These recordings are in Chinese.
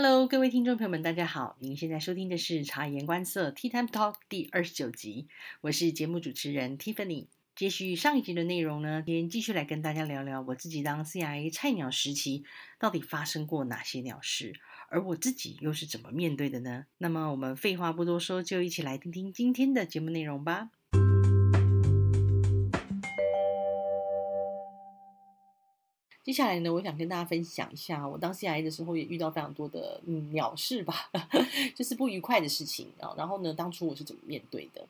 Hello，各位听众朋友们，大家好！您现在收听的是《察言观色 Tea Time Talk》第二十九集，我是节目主持人 Tiffany。接续上一集的内容呢，今天继续来跟大家聊聊我自己当 CIA 菜鸟时期到底发生过哪些鸟事，而我自己又是怎么面对的呢？那么我们废话不多说，就一起来听听今天的节目内容吧。接下来呢，我想跟大家分享一下，我当 C.I 的时候也遇到非常多的嗯鸟事吧，就是不愉快的事情啊。然后呢，当初我是怎么面对的？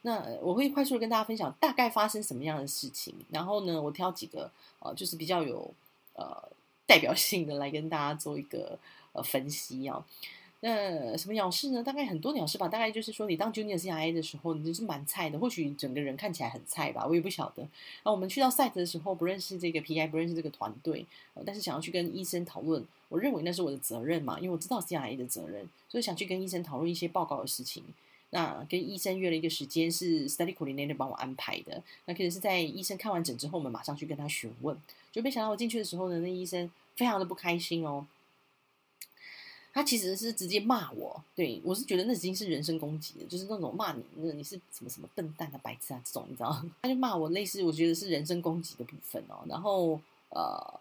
那我会快速的跟大家分享大概发生什么样的事情。然后呢，我挑几个呃，就是比较有呃代表性的来跟大家做一个呃分析啊。那什么鸟事呢？大概很多鸟事吧。大概就是说，你当 Junior CIA 的时候，你就是蛮菜的。或许整个人看起来很菜吧，我也不晓得。那我们去到 site 的时候，不认识这个 PI，不认识这个团队，但是想要去跟医生讨论，我认为那是我的责任嘛，因为我知道 CIA 的责任，所以想去跟医生讨论一些报告的事情。那跟医生约了一个时间，是 Study Coordinator 帮我安排的。那可能是在医生看完诊之后，我们马上去跟他询问。就没想到我进去的时候呢，那医生非常的不开心哦。他其实是直接骂我，对我是觉得那已经是人身攻击了，就是那种骂你，那你是什么什么笨蛋啊、白痴啊这种，你知道？他就骂我，类似我觉得是人身攻击的部分哦。然后呃，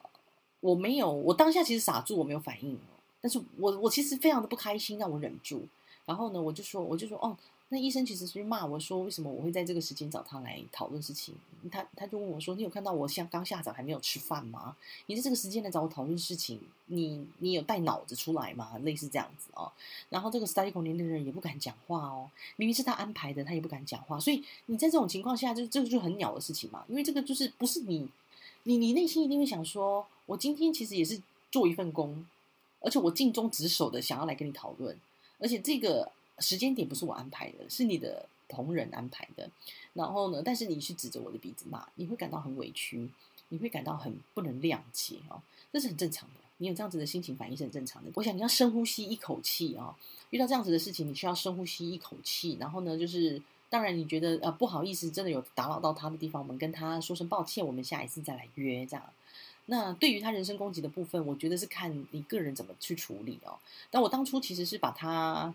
我没有，我当下其实傻住，我没有反应。但是我我其实非常的不开心，让我忍住。然后呢，我就说，我就说，哦。那医生其实是骂我说，为什么我会在这个时间找他来讨论事情？他他就问我说：“你有看到我像刚下早还没有吃饭吗？你在这个时间来找我讨论事情，你你有带脑子出来吗？类似这样子哦。然后这个 study 空间的人也不敢讲话哦，明明是他安排的，他也不敢讲话。所以你在这种情况下，就这个就很鸟的事情嘛。因为这个就是不是你，你你内心一定会想说，我今天其实也是做一份工，而且我尽忠职守的想要来跟你讨论，而且这个。时间点不是我安排的，是你的同仁安排的。然后呢，但是你去指着我的鼻子骂，你会感到很委屈，你会感到很不能谅解哦，这是很正常的。你有这样子的心情反应是很正常的。我想你要深呼吸一口气哦，遇到这样子的事情，你需要深呼吸一口气。然后呢，就是当然你觉得呃不好意思，真的有打扰到他的地方，我们跟他说声抱歉，我们下一次再来约这样。那对于他人身攻击的部分，我觉得是看你个人怎么去处理哦。但我当初其实是把他。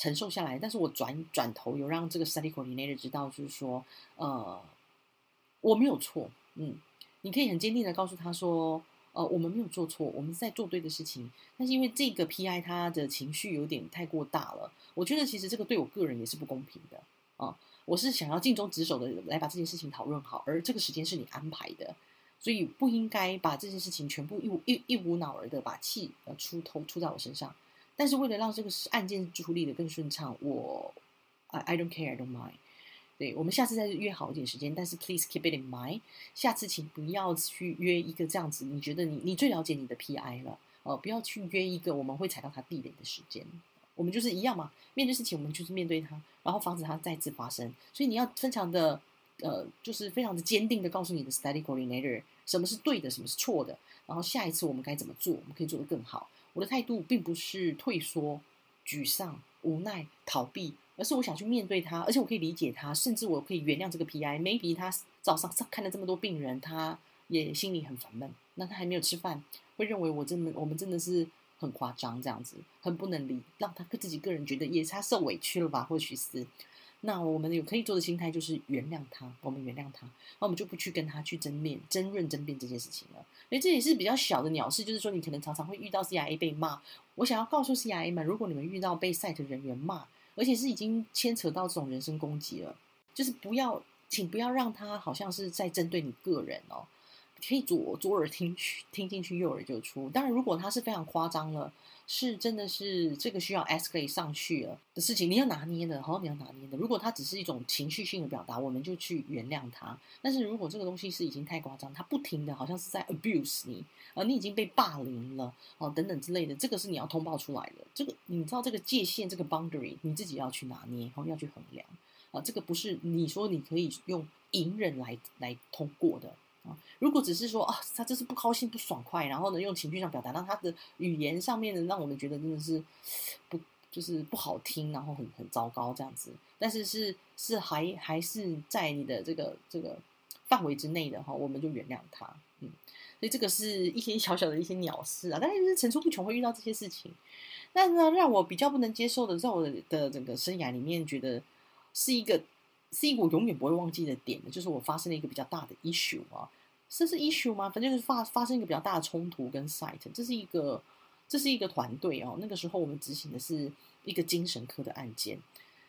承受下来，但是我转转头有让这个 study coordinator 知道，就是说，呃，我没有错，嗯，你可以很坚定的告诉他说，呃，我们没有做错，我们在做对的事情。但是因为这个 PI 他的情绪有点太过大了，我觉得其实这个对我个人也是不公平的啊。我是想要尽忠职守的来把这件事情讨论好，而这个时间是你安排的，所以不应该把这件事情全部一无一一股脑儿的把气呃出头出在我身上。但是为了让这个案件处理的更顺畅，我 I I don't care, I don't mind。对我们下次再约好一点时间，但是 please keep it in mind。下次请不要去约一个这样子，你觉得你你最了解你的 PI 了哦，不要去约一个我们会踩到他地雷的时间。我们就是一样嘛，面对事情我们就是面对它，然后防止它再次发生。所以你要非常的呃，就是非常的坚定的告诉你的 study coordinator 什么是对的，什么是错的，然后下一次我们该怎么做，我们可以做得更好。我的态度并不是退缩、沮丧、无奈、逃避，而是我想去面对他，而且我可以理解他，甚至我可以原谅这个 PI。Maybe 他早上看了这么多病人，他也心里很烦闷。那他还没有吃饭，会认为我真的我们真的是很夸张，这样子很不能理，让他自己个人觉得也是他受委屈了吧？或许是。那我们有可以做的心态就是原谅他，我们原谅他，那我们就不去跟他去争辩、争论、争辩这件事情了。所以这也是比较小的鸟事，就是说你可能常常会遇到 CIA 被骂。我想要告诉 CIA 们，如果你们遇到被 site 人员骂，而且是已经牵扯到这种人身攻击了，就是不要，请不要让他好像是在针对你个人哦。可以左左耳听去听进去，右耳就出。当然，如果他是非常夸张了。是真的是这个需要 escalate 上去了的事情，你要拿捏的，好，你要拿捏的。如果它只是一种情绪性的表达，我们就去原谅它。但是如果这个东西是已经太夸张，它不停的好像是在 abuse 你，呃，你已经被霸凌了，哦，等等之类的，这个是你要通报出来的。这个你知道这个界限，这个 boundary 你自己要去拿捏，然后要去衡量啊，这个不是你说你可以用隐忍来来通过的。如果只是说啊，他就是不高兴、不爽快，然后呢，用情绪上表达，让他的语言上面呢，让我们觉得真的是不就是不好听，然后很很糟糕这样子。但是是是还还是在你的这个这个范围之内的哈，我们就原谅他。嗯，所以这个是一些 小小的一些鸟事啊，但是层出不穷会遇到这些事情。但呢，让我比较不能接受的，在我的整个生涯里面，觉得是一个是一个我永远不会忘记的点的，就是我发生了一个比较大的 issue 啊，这是 issue 吗？反正就是发发生一个比较大的冲突跟 site，这是一个这是一个团队哦。那个时候我们执行的是一个精神科的案件。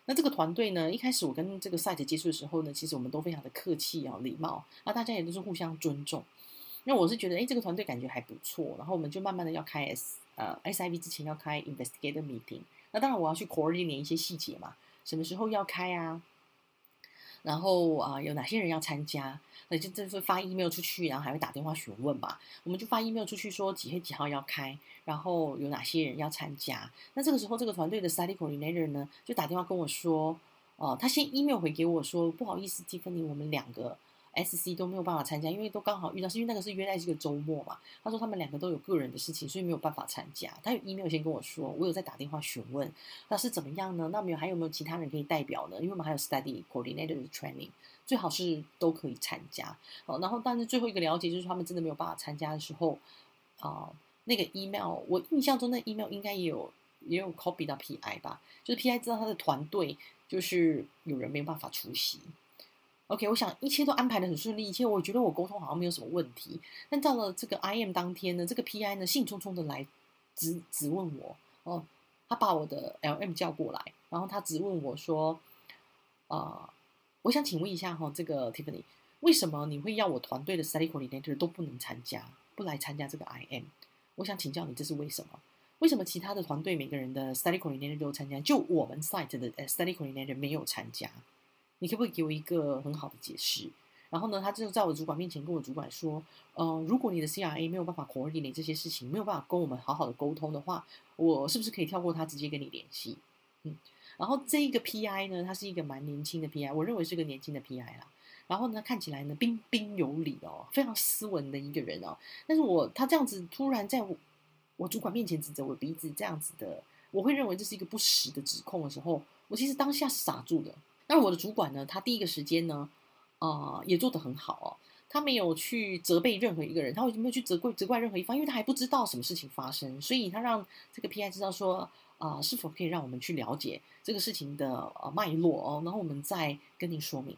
那这个团队呢，一开始我跟这个 site 接触的时候呢，其实我们都非常的客气啊，礼貌，那大家也都是互相尊重。那我是觉得，哎，这个团队感觉还不错，然后我们就慢慢的要开 S 呃 SIV 之前要开 investigator meeting。那当然我要去 coordinate 一些细节嘛，什么时候要开啊？然后啊，有哪些人要参加？那就就是发 email 出去，然后还会打电话询问吧。我们就发 email 出去说几月几号要开，然后有哪些人要参加。那这个时候，这个团队的 study coordinator 呢，就打电话跟我说，哦，他先 email 回给我说，不好意思蒂芬尼我们两个。S C 都没有办法参加，因为都刚好遇到，是因为那个是约在这个周末嘛。他说他们两个都有个人的事情，所以没有办法参加。他有 email 先跟我说，我有在打电话询问，那是怎么样呢？那没有还有没有其他人可以代表呢？因为我们还有 study coordinator 的 training，最好是都可以参加。哦，然后但是最后一个了解就是他们真的没有办法参加的时候，啊，那个 email 我印象中那 email 应该也有也有 copy 到 P I 吧，就是 P I 知道他的团队就是有人没有办法出席。OK，我想一切都安排的很顺利，一切我觉得我沟通好像没有什么问题。但到了这个 IM 当天呢，这个 PI 呢兴冲冲的来直直问我哦，他把我的 LM 叫过来，然后他直问我说：“啊，我想请问一下哈，这个 Tiffany，为什么你会要我团队的 Study Coordinator 都不能参加，不来参加这个 IM？我想请教你，这是为什么？为什么其他的团队每个人的 Study Coordinator 都参加，就我们 Site 的 Study Coordinator 没有参加？”你可不可以给我一个很好的解释？然后呢，他就在我主管面前跟我主管说：“呃，如果你的 CRA 没有办法 coordinate 这些事情，没有办法跟我们好好的沟通的话，我是不是可以跳过他，直接跟你联系？”嗯，然后这一个 PI 呢，他是一个蛮年轻的 PI，我认为是个年轻的 PI 啦。然后呢，看起来呢彬彬有礼哦，非常斯文的一个人哦。但是我他这样子突然在我我主管面前指着我鼻子这样子的，我会认为这是一个不实的指控的时候，我其实当下傻住的。那我的主管呢？他第一个时间呢，啊，也做得很好哦。他没有去责备任何一个人，他为什么没有去责怪责怪任何一方？因为他还不知道什么事情发生，所以他让这个 P.I. 知道说，啊，是否可以让我们去了解这个事情的呃脉络哦，然后我们再跟您说明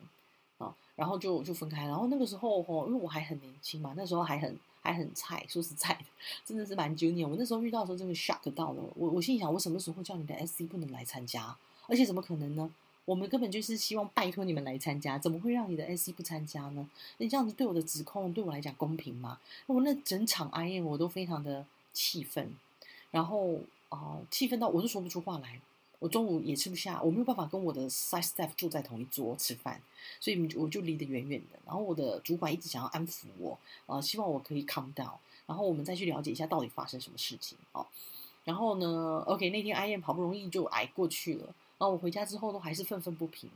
啊，然后就就分开。然后那个时候哦，因为我还很年轻嘛，那时候还很还很菜，说实在的，真的是蛮 junior。我那时候遇到时候，真的 shock 到了。我我心想，我什么时候叫你的 S.C. 不能来参加？而且怎么可能呢？我们根本就是希望拜托你们来参加，怎么会让你的 SC 不参加呢？你这样子对我的指控，对我来讲公平吗？我那整场 IM 我都非常的气愤，然后啊，气愤到我都说不出话来。我中午也吃不下，我没有办法跟我的 side staff 坐在同一桌吃饭，所以我就离得远远的。然后我的主管一直想要安抚我，啊，希望我可以 calm down，然后我们再去了解一下到底发生什么事情哦。然后呢，OK，那天 IM 好不容易就挨过去了。然后我回家之后都还是愤愤不平，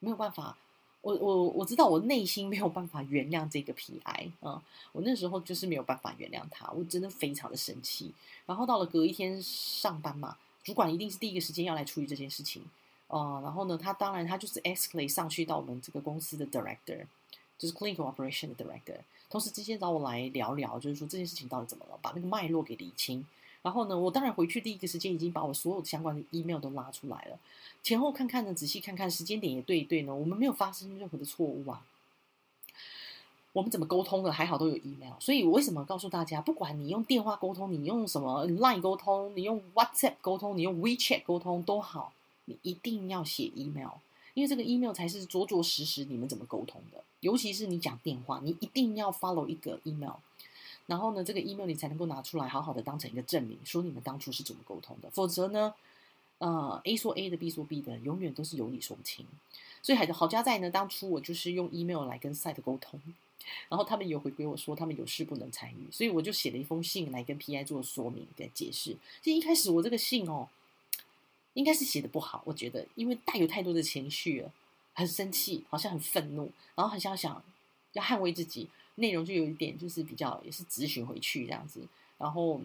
没有办法，我我我知道我内心没有办法原谅这个 PI 啊，我那时候就是没有办法原谅他，我真的非常的生气。然后到了隔一天上班嘛，主管一定是第一个时间要来处理这件事情啊。然后呢，他当然他就是 escalate 上去到我们这个公司的 director，就是 clinical operation 的 director，同时之间找我来聊聊，就是说这件事情到底怎么了，把那个脉络给理清。然后呢，我当然回去第一个时间已经把我所有相关的 email 都拉出来了，前后看看呢，仔细看看时间点也对一对呢，我们没有发生任何的错误啊。我们怎么沟通的？还好都有 email。所以我为什么告诉大家，不管你用电话沟通，你用什么 line 沟通，你用 WhatsApp 沟通，你用 WeChat 沟通都好，你一定要写 email，因为这个 email 才是着着实实你们怎么沟通的。尤其是你讲电话，你一定要 follow 一个 email。然后呢，这个 email 你才能够拿出来，好好的当成一个证明，说你们当初是怎么沟通的。否则呢，呃，A 说 A 的，B 说 B 的，永远都是有理说不清。所以好好家在呢，当初我就是用 email 来跟 site 沟通，然后他们有回归我说他们有事不能参与，所以我就写了一封信来跟 PI 做说明跟解释。其实一开始我这个信哦，应该是写的不好，我觉得，因为带有太多的情绪了，很生气，好像很愤怒，然后很想想要捍卫自己。内容就有一点，就是比较也是咨询回去这样子，然后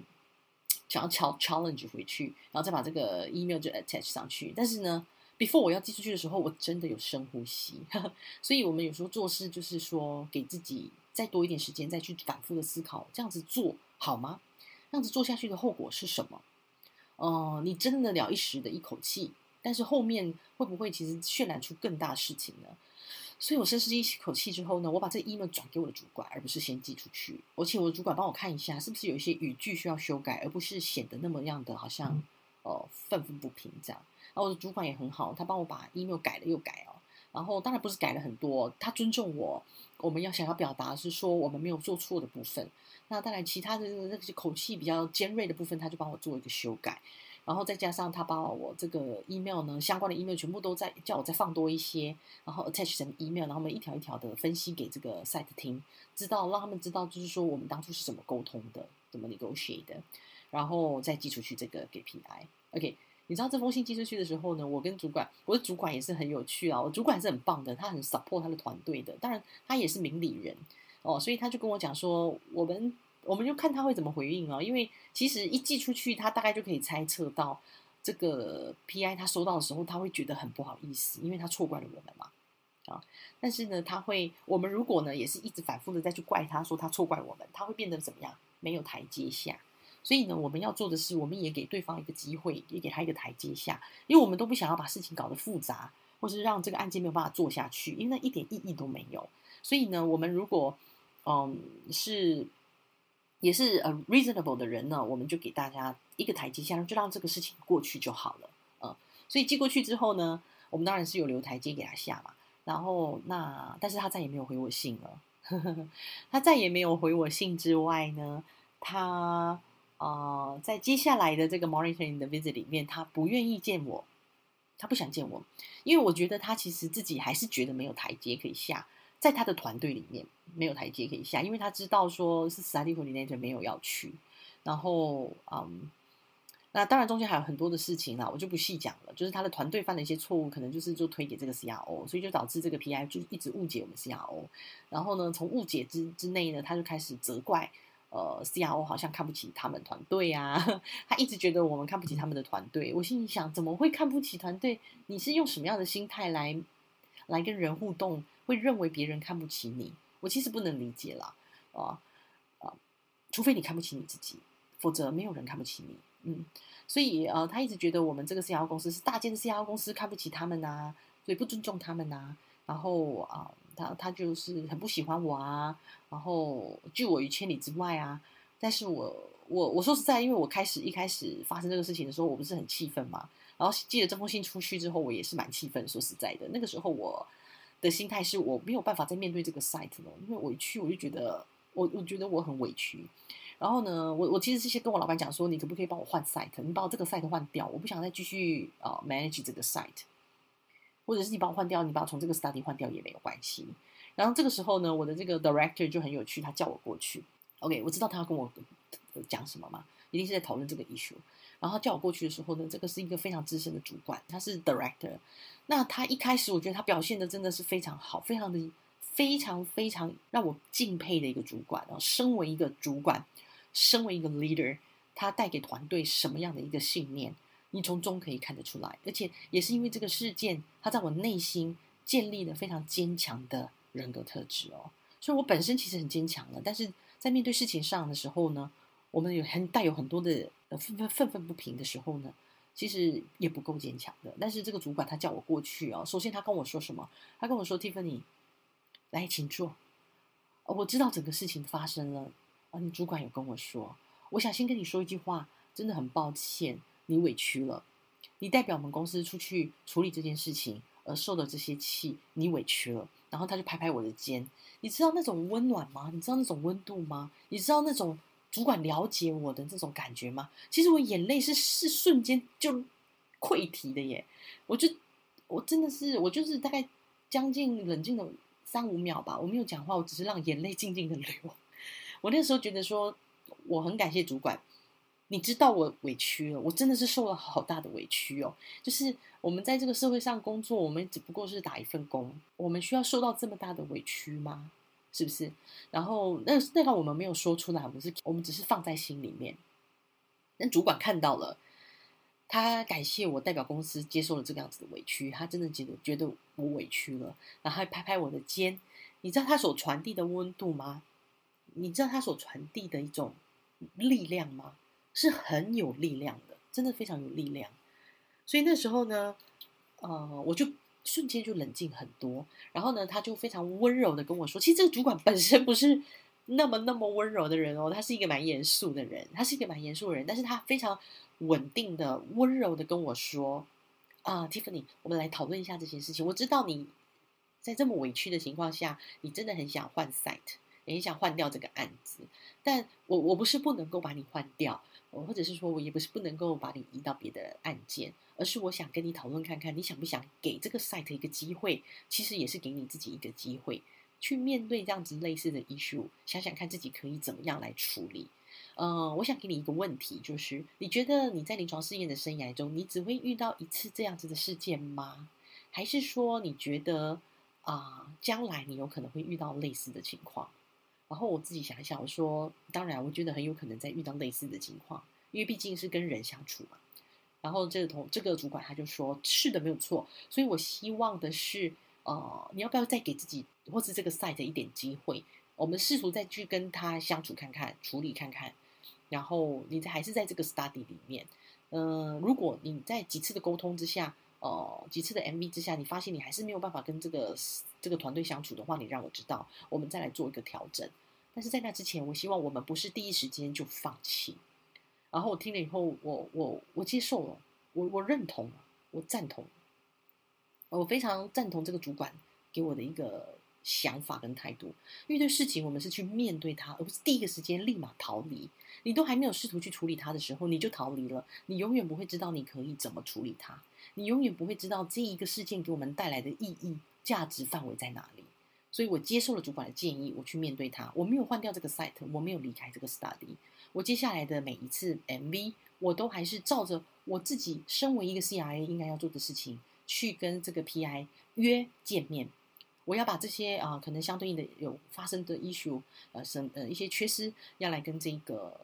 想要 challenge 回去，然后再把这个 email 就 attach 上去。但是呢，before 我要寄出去的时候，我真的有深呼吸。所以，我们有时候做事就是说，给自己再多一点时间，再去反复的思考，这样子做好吗？这样子做下去的后果是什么？呃，你争得了一时的一口气，但是后面会不会其实渲染出更大事情呢？所以我深吸一口气之后呢，我把这个 email 转给我的主管，而不是先寄出去。我请我的主管帮我看一下，是不是有一些语句需要修改，而不是显得那么样的好像呃愤愤不平这样。然后我的主管也很好，他帮我把 email 改了又改哦。然后当然不是改了很多，他尊重我。我们要想要表达是说我们没有做错的部分。那当然其他的那些口气比较尖锐的部分，他就帮我做一个修改。然后再加上他把我这个 email 呢，相关的 email 全部都在叫我再放多一些，然后 attach 成 email，然后我们一条一条的分析给这个 site 听，知道让他们知道就是说我们当初是怎么沟通的，怎么 negotiate 的，然后再寄出去这个给 PI。OK，你知道这封信寄出去的时候呢，我跟主管，我的主管也是很有趣啊，我主管是很棒的，他很 support 他的团队的，当然他也是明理人哦，所以他就跟我讲说我们。我们就看他会怎么回应哦，因为其实一寄出去，他大概就可以猜测到这个 PI 他收到的时候，他会觉得很不好意思，因为他错怪了我们嘛，啊，但是呢，他会，我们如果呢也是一直反复的再去怪他说他错怪我们，他会变得怎么样？没有台阶下，所以呢，我们要做的是，我们也给对方一个机会，也给他一个台阶下，因为我们都不想要把事情搞得复杂，或是让这个案件没有办法做下去，因为那一点意义都没有。所以呢，我们如果嗯是。也是呃 reasonable 的人呢，我们就给大家一个台阶下，就让这个事情过去就好了，嗯，所以寄过去之后呢，我们当然是有留台阶给他下嘛。然后那，但是他再也没有回我信了，他再也没有回我信之外呢，他呃在接下来的这个 monitoring 的 visit 里面，他不愿意见我，他不想见我，因为我觉得他其实自己还是觉得没有台阶可以下。在他的团队里面没有台阶可以下，因为他知道说是 study coordinator 没有要去，然后嗯，那当然中间还有很多的事情啦，我就不细讲了。就是他的团队犯了一些错误，可能就是就推给这个 CRO，所以就导致这个 PI 就一直误解我们 CRO。然后呢，从误解之之内呢，他就开始责怪呃 CRO 好像看不起他们团队啊，他一直觉得我们看不起他们的团队。我心里想，怎么会看不起团队？你是用什么样的心态来来跟人互动？会认为别人看不起你，我其实不能理解啦，啊啊，除非你看不起你自己，否则没有人看不起你。嗯，所以呃，他一直觉得我们这个 CRO 公司是大间的 CRO 公司，看不起他们呐，所以不尊重他们呐。然后啊，他他就是很不喜欢我啊，然后拒我于千里之外啊。但是我我我说实在，因为我开始一开始发生这个事情的时候，我不是很气愤嘛。然后寄了这封信出去之后，我也是蛮气愤。说实在的，那个时候我。的心态是我没有办法再面对这个 site 了，因为委屈，我就觉得我我觉得我很委屈。然后呢，我我其实是先跟我老板讲说，你可不可以帮我换 site？你把我这个 site 换掉，我不想再继续啊 manage 这个 site，或者是你帮我换掉，你把我从这个 study 换掉也没有关系。然后这个时候呢，我的这个 director 就很有趣，他叫我过去。OK，我知道他要跟我讲什么嘛，一定是在讨论这个 issue。然后叫我过去的时候呢，这个是一个非常资深的主管，他是 director。那他一开始我觉得他表现的真的是非常好，非常的非常非常让我敬佩的一个主管。然后，身为一个主管，身为一个 leader，他带给团队什么样的一个信念，你从中可以看得出来。而且也是因为这个事件，他在我内心建立了非常坚强的人格特质哦。所以我本身其实很坚强的，但是在面对事情上的时候呢，我们有很带有很多的。愤愤愤愤不平的时候呢，其实也不够坚强的。但是这个主管他叫我过去啊，首先他跟我说什么？他跟我说：“Tiffany，来，请坐。我知道整个事情发生了啊，你主管有跟我说，我想先跟你说一句话，真的很抱歉，你委屈了，你代表我们公司出去处理这件事情而受的这些气，你委屈了。”然后他就拍拍我的肩，你知道那种温暖吗？你知道那种温度吗？你知道那种？主管了解我的这种感觉吗？其实我眼泪是是瞬间就溃堤的耶！我就我真的是我就是大概将近冷静了三五秒吧，我没有讲话，我只是让眼泪静静的流。我那时候觉得说，我很感谢主管，你知道我委屈了，我真的是受了好大的委屈哦。就是我们在这个社会上工作，我们只不过是打一份工，我们需要受到这么大的委屈吗？是不是？然后那那个我们没有说出来，我们是我们只是放在心里面。那主管看到了，他感谢我代表公司接受了这个样子的委屈，他真的觉得觉得我委屈了，然后还拍拍我的肩，你知道他所传递的温度吗？你知道他所传递的一种力量吗？是很有力量的，真的非常有力量。所以那时候呢，呃，我就瞬间就冷静很多。然后呢，他就非常温柔的跟我说：“其实这个主管本身不是那么那么温柔的人哦，他是一个蛮严肃的人，他是一个蛮严肃的人，但是他非常稳定的、温柔的跟我说：‘啊，Tiffany，我们来讨论一下这件事情。我知道你在这么委屈的情况下，你真的很想换 site，也想换掉这个案子，但我我不是不能够把你换掉。’或者是说，我也不是不能够把你移到别的案件，而是我想跟你讨论看看，你想不想给这个 site 一个机会？其实也是给你自己一个机会，去面对这样子类似的医术想想看自己可以怎么样来处理。嗯，我想给你一个问题，就是你觉得你在临床试验的生涯中，你只会遇到一次这样子的事件吗？还是说你觉得啊，将来你有可能会遇到类似的情况？然后我自己想一想，我说，当然，我觉得很有可能在遇到类似的情况，因为毕竟是跟人相处嘛。然后这个同这个主管他就说，是的，没有错。所以我希望的是，呃，你要不要再给自己或是这个 site 一点机会？我们试图再去跟他相处看看，处理看看。然后你还是在这个 study 里面，嗯，如果你在几次的沟通之下，呃，几次的 MV 之下，你发现你还是没有办法跟这个。这个团队相处的话，你让我知道，我们再来做一个调整。但是在那之前，我希望我们不是第一时间就放弃。然后我听了以后，我我我接受了，我我认同，我赞同，我非常赞同这个主管给我的一个想法跟态度。遇对事情，我们是去面对它，而不是第一个时间立马逃离。你都还没有试图去处理它的时候，你就逃离了，你永远不会知道你可以怎么处理它，你永远不会知道这一个事件给我们带来的意义。价值范围在哪里？所以我接受了主管的建议，我去面对它。我没有换掉这个 site，我没有离开这个 study。我接下来的每一次 MV，我都还是照着我自己身为一个 CRA 应该要做的事情，去跟这个 PI 约见面。我要把这些啊，可能相对应的有发生的 issue，呃，什呃一些缺失，要来跟这个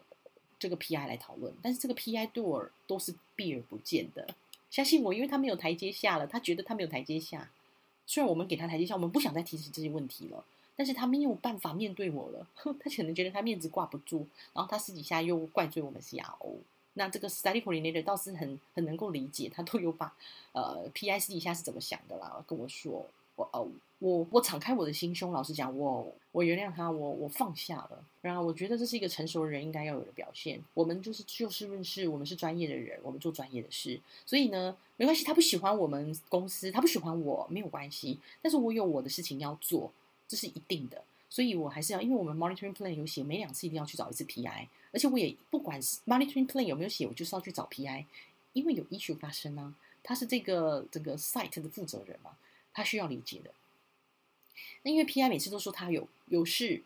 这个 PI 来讨论。但是这个 PI 对我都是避而不见的。相信我，因为他没有台阶下了，他觉得他没有台阶下。虽然我们给他台阶下，我们不想再提起这些问题了，但是他没有办法面对我了。他可能觉得他面子挂不住，然后他私底下又怪罪我们 CRO。那这个 study coordinator 倒是很很能够理解，他都有把呃 PI 私底下是怎么想的啦，跟我说。我哦，我我敞开我的心胸，老实讲，我我原谅他，我我放下了。然后我觉得这是一个成熟的人应该要有的表现。我们就是就事论事，我们是专业的人，我们做专业的事。所以呢，没关系，他不喜欢我们公司，他不喜欢我，没有关系。但是我有我的事情要做，这是一定的。所以我还是要，因为我们 monitoring plan 有写，每两次一定要去找一次 PI。而且我也不管 monitoring plan 有没有写，我就是要去找 PI，因为有 issue 发生啊，他是这个这个 site 的负责人嘛。他需要理解的，那因为 P I 每次都说他有有事，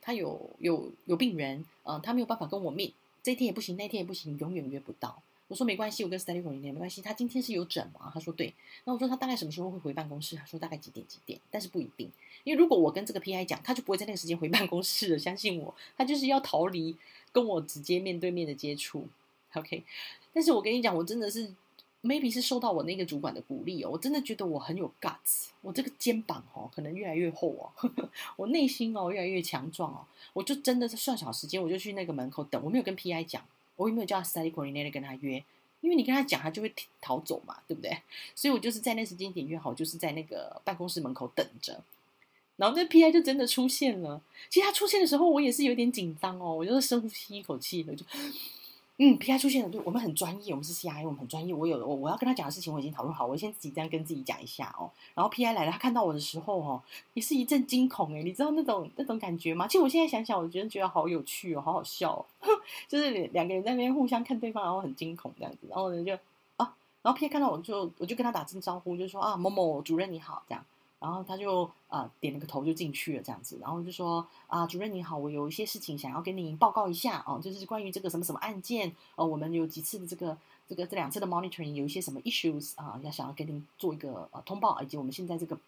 他有有有病人，嗯，他没有办法跟我面，这天也不行，那天也不行，永远约不到。我说没关系，我跟 Study 联系没关系。他今天是有诊嘛？他说对。那我说他大概什么时候会回办公室？他说大概几点几点，但是不一定，因为如果我跟这个 P I 讲，他就不会在那个时间回办公室了。相信我，他就是要逃离跟我直接面对面的接触。OK，但是我跟你讲，我真的是。Maybe 是受到我那个主管的鼓励哦，我真的觉得我很有 guts，我这个肩膀哦可能越来越厚哦，我内心哦越来越强壮哦，我就真的是算小时间，我就去那个门口等，我没有跟 PI 讲，我也没有叫 study coordinator 跟他约，因为你跟他讲，他就会逃走嘛，对不对？所以我就是在那时间点约好，就是在那个办公室门口等着，然后那 PI 就真的出现了。其实他出现的时候，我也是有点紧张哦，我就是深呼吸一口气，我就。嗯，P.I. 出现了，对我们很专业，我们是 C.I.，我们很专业。我有我我要跟他讲的事情，我已经讨论好，我先自己这样跟自己讲一下哦。然后 P.I. 来了，他看到我的时候哦，也是一阵惊恐哎，你知道那种那种感觉吗？其实我现在想想，我觉得觉得好有趣哦，好好笑哦，就是两个人在那边互相看对方，然后很惊恐这样子。然后呢就啊，然后 P.I. 看到我就我就跟他打声招呼，就说啊某某主任你好这样。然后他就啊点了个头就进去了这样子，然后就说啊主任你好，我有一些事情想要跟您报告一下哦，就是关于这个什么什么案件呃，我们有几次的这个这个这两次的 monitoring 有一些什么 issues 啊，要想要跟您做一个呃通报，以及我们现在这个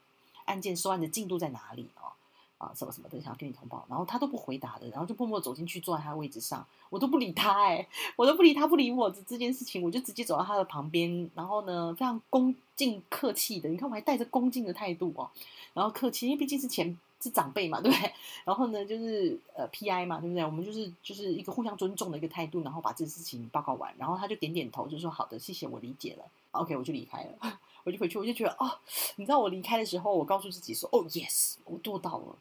案件收案的进度在哪里哦？啊，什么什么的，想要跟你通报，然后他都不回答的，然后就默默走进去，坐在他的位置上，我都不理他，哎，我都不理他，不理我这这件事情，我就直接走到他的旁边，然后呢，非常恭敬客气的，你看我还带着恭敬的态度哦，然后客气，因为毕竟是前是长辈嘛，对不对？然后呢，就是呃 PI 嘛，对不对？我们就是就是一个互相尊重的一个态度，然后把这事情报告完，然后他就点点头，就说好的，谢谢，我理解了。OK，我就离开了，我就回去，我就觉得哦，你知道我离开的时候，我告诉自己说，哦，yes，我做到了，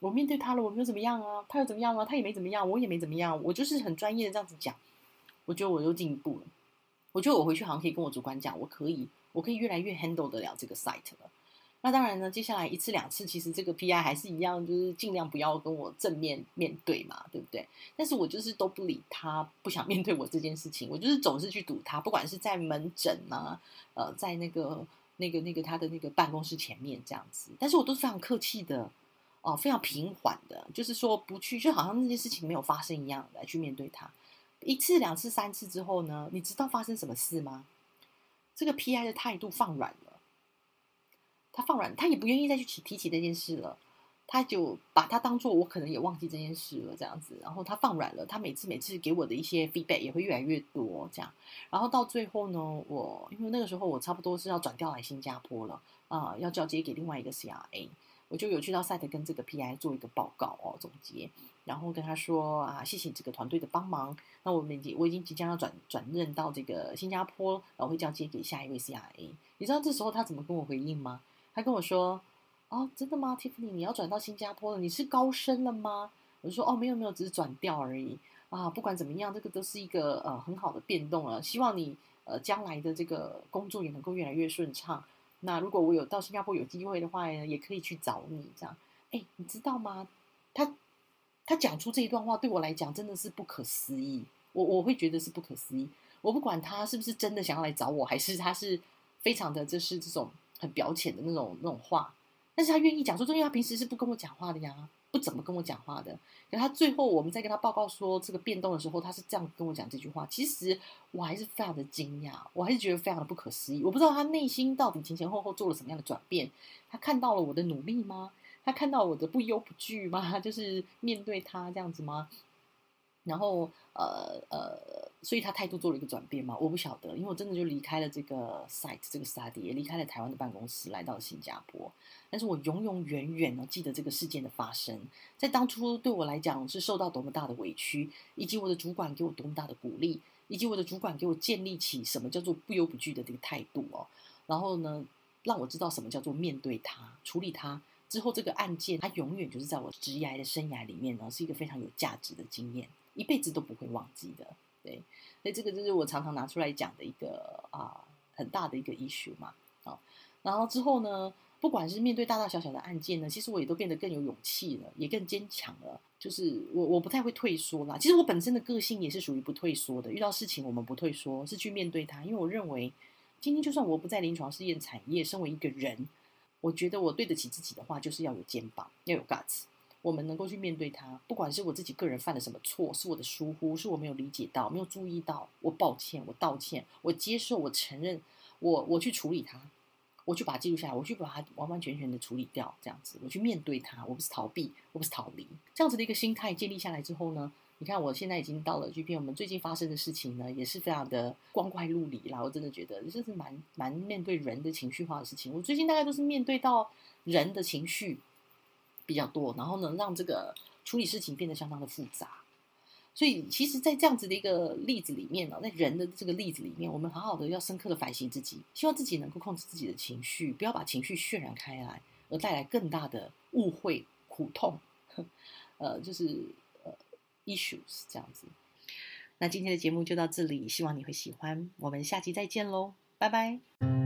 我面对他了，我没有怎么样啊，他又怎么样啊？他也没怎么样，我也没怎么样，我就是很专业的这样子讲，我觉得我又进步了，我觉得我回去好像可以跟我主管讲，我可以，我可以越来越 handle 得了这个 site 了。那当然呢，接下来一次两次，其实这个 PI 还是一样，就是尽量不要跟我正面面对嘛，对不对？但是我就是都不理他，不想面对我这件事情，我就是总是去堵他，不管是在门诊啊，呃，在那个那个那个他的那个办公室前面这样子，但是我都是非常客气的，哦，非常平缓的，就是说不去，就好像那件事情没有发生一样来去面对它。一次、两次、三次之后呢，你知道发生什么事吗？这个 PI 的态度放软了。他放软，他也不愿意再去提提起这件事了，他就把他当做我可能也忘记这件事了这样子，然后他放软了，他每次每次给我的一些 feedback 也会越来越多这样，然后到最后呢，我因为那个时候我差不多是要转调来新加坡了啊，要交接给另外一个 CRA，我就有去到 site 跟这个 PI 做一个报告哦总结，然后跟他说啊，谢谢这个团队的帮忙，那我们已经我已经即将要转转任到这个新加坡，然后会交接给下一位 CRA，你知道这时候他怎么跟我回应吗？他跟我说：“哦，真的吗，Tiffany？你要转到新加坡了？你是高升了吗？”我就说：“哦，没有没有，只是转调而已啊。不管怎么样，这个都是一个呃很好的变动了。希望你呃将来的这个工作也能够越来越顺畅。那如果我有到新加坡有机会的话呢，也可以去找你这样。哎，你知道吗？他他讲出这一段话对我来讲真的是不可思议。我我会觉得是不可思议。我不管他是不是真的想要来找我，还是他是非常的就是这种。”很表浅的那种那种话，但是他愿意讲说，因为他平时是不跟我讲话的呀，不怎么跟我讲话的。可他最后我们在跟他报告说这个变动的时候，他是这样跟我讲这句话。其实我还是非常的惊讶，我还是觉得非常的不可思议。我不知道他内心到底前前后后做了什么样的转变。他看到了我的努力吗？他看到我的不忧不惧吗？就是面对他这样子吗？然后，呃呃，所以他态度做了一个转变嘛？我不晓得，因为我真的就离开了这个 site 这个 study，也离开了台湾的办公室，来到了新加坡。但是我永永远远呢记得这个事件的发生，在当初对我来讲是受到多么大的委屈，以及我的主管给我多么大的鼓励，以及我的主管给我建立起什么叫做不忧不惧的这个态度哦。然后呢，让我知道什么叫做面对他，处理他之后，这个案件它永远就是在我职涯的生涯里面呢，是一个非常有价值的经验。一辈子都不会忘记的，对，所以这个就是我常常拿出来讲的一个啊很大的一个 issue 嘛，啊，然后之后呢，不管是面对大大小小的案件呢，其实我也都变得更有勇气了，也更坚强了。就是我我不太会退缩啦，其实我本身的个性也是属于不退缩的，遇到事情我们不退缩，是去面对它，因为我认为今天就算我不在临床试验产业，身为一个人，我觉得我对得起自己的话，就是要有肩膀，要有 guts。我们能够去面对它，不管是我自己个人犯了什么错，是我的疏忽，是我没有理解到、没有注意到，我抱歉，我道歉，我接受，我承认，我我去处理它，我去把它记录下来，我去把它完完全全的处理掉，这样子，我去面对它，我不是逃避，我不是逃离，这样子的一个心态建立下来之后呢，你看我现在已经到了 G P，我们最近发生的事情呢，也是非常的光怪陆离啦，我真的觉得这是蛮蛮面对人的情绪化的事情，我最近大概都是面对到人的情绪。比较多，然后呢，让这个处理事情变得相当的复杂。所以，其实，在这样子的一个例子里面呢，在人的这个例子里面，我们好好的要深刻的反省自己，希望自己能够控制自己的情绪，不要把情绪渲染开来，而带来更大的误会、苦痛，呃，就是呃，issues 这样子。那今天的节目就到这里，希望你会喜欢，我们下期再见喽，拜拜。